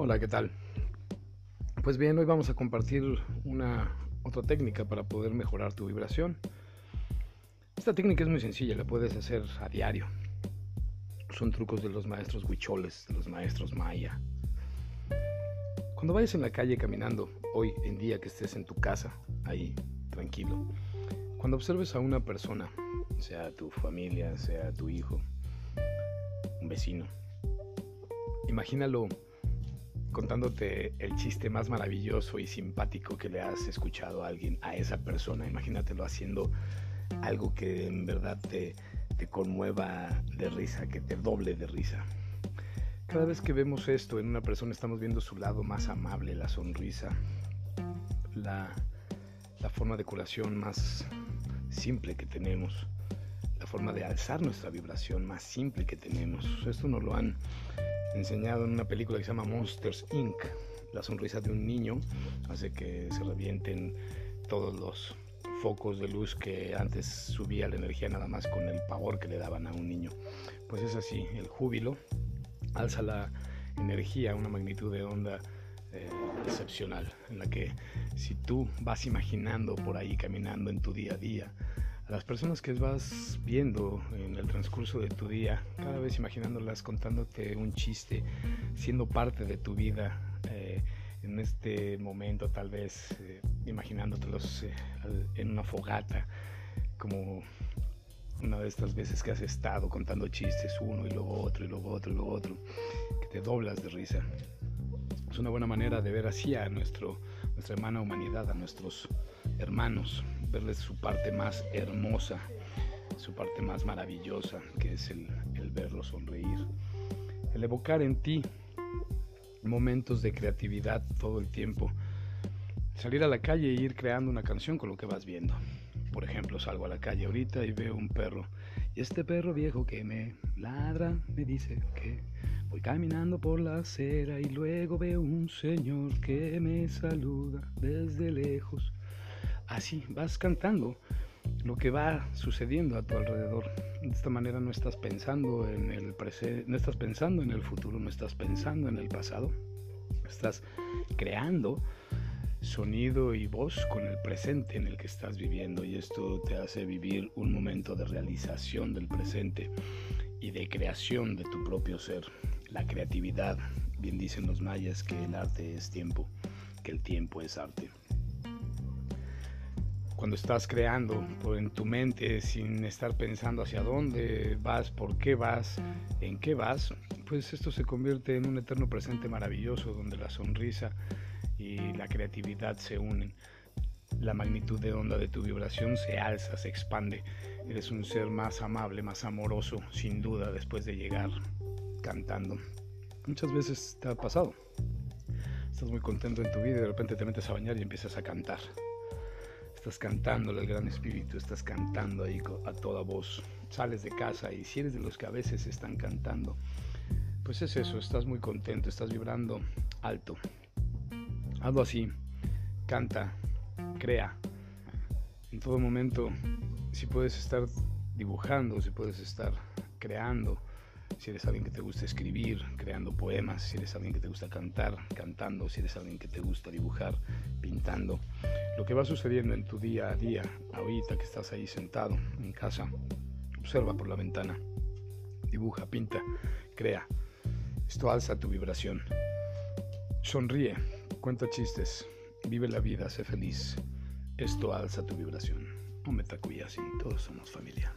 Hola, ¿qué tal? Pues bien, hoy vamos a compartir una otra técnica para poder mejorar tu vibración. Esta técnica es muy sencilla, la puedes hacer a diario. Son trucos de los maestros huicholes, de los maestros maya. Cuando vayas en la calle caminando, hoy en día que estés en tu casa, ahí, tranquilo, cuando observes a una persona, sea tu familia, sea tu hijo, un vecino, imagínalo contándote el chiste más maravilloso y simpático que le has escuchado a alguien, a esa persona. Imagínatelo haciendo algo que en verdad te, te conmueva de risa, que te doble de risa. Cada vez que vemos esto en una persona estamos viendo su lado más amable, la sonrisa, la, la forma de curación más simple que tenemos, la forma de alzar nuestra vibración más simple que tenemos. Esto nos lo han enseñado en una película que se llama Monsters Inc. La sonrisa de un niño hace que se revienten todos los focos de luz que antes subía la energía nada más con el pavor que le daban a un niño. Pues es así, el júbilo alza la energía a una magnitud de onda eh, excepcional, en la que si tú vas imaginando por ahí, caminando en tu día a día, las personas que vas viendo en el transcurso de tu día, cada vez imaginándolas contándote un chiste, siendo parte de tu vida eh, en este momento, tal vez eh, imaginándotelos eh, en una fogata, como una de estas veces que has estado contando chistes uno y luego otro y luego otro y luego otro, que te doblas de risa. Es una buena manera de ver así a nuestro, nuestra hermana humanidad, a nuestros hermanos, verles su parte más hermosa, su parte más maravillosa, que es el, el verlos sonreír. El evocar en ti momentos de creatividad todo el tiempo. Salir a la calle e ir creando una canción con lo que vas viendo. Por ejemplo, salgo a la calle ahorita y veo un perro. Y este perro viejo que me ladra me dice que voy caminando por la acera y luego veo un señor que me saluda desde lejos. Así vas cantando lo que va sucediendo a tu alrededor. De esta manera no estás pensando en el presente, no estás pensando en el futuro, no estás pensando en el pasado. Estás creando sonido y voz con el presente en el que estás viviendo y esto te hace vivir un momento de realización del presente y de creación de tu propio ser. La creatividad, bien dicen los mayas que el arte es tiempo, que el tiempo es arte cuando estás creando en tu mente sin estar pensando hacia dónde vas, por qué vas, en qué vas, pues esto se convierte en un eterno presente maravilloso donde la sonrisa y la creatividad se unen. La magnitud de onda de tu vibración se alza, se expande. Eres un ser más amable, más amoroso, sin duda, después de llegar cantando. Muchas veces te ha pasado. Estás muy contento en tu vida y de repente te metes a bañar y empiezas a cantar estás cantándole al Gran Espíritu, estás cantando ahí a toda voz, sales de casa y si eres de los que a veces están cantando, pues es eso, estás muy contento, estás vibrando alto. Hazlo así, canta, crea. En todo momento, si puedes estar dibujando, si puedes estar creando, si eres alguien que te gusta escribir, creando poemas, si eres alguien que te gusta cantar, cantando, si eres alguien que te gusta dibujar, pintando. Lo que va sucediendo en tu día a día, ahorita que estás ahí sentado en casa, observa por la ventana, dibuja, pinta, crea. Esto alza tu vibración. Sonríe, cuenta chistes, vive la vida, sé feliz. Esto alza tu vibración. No me así, todos somos familia.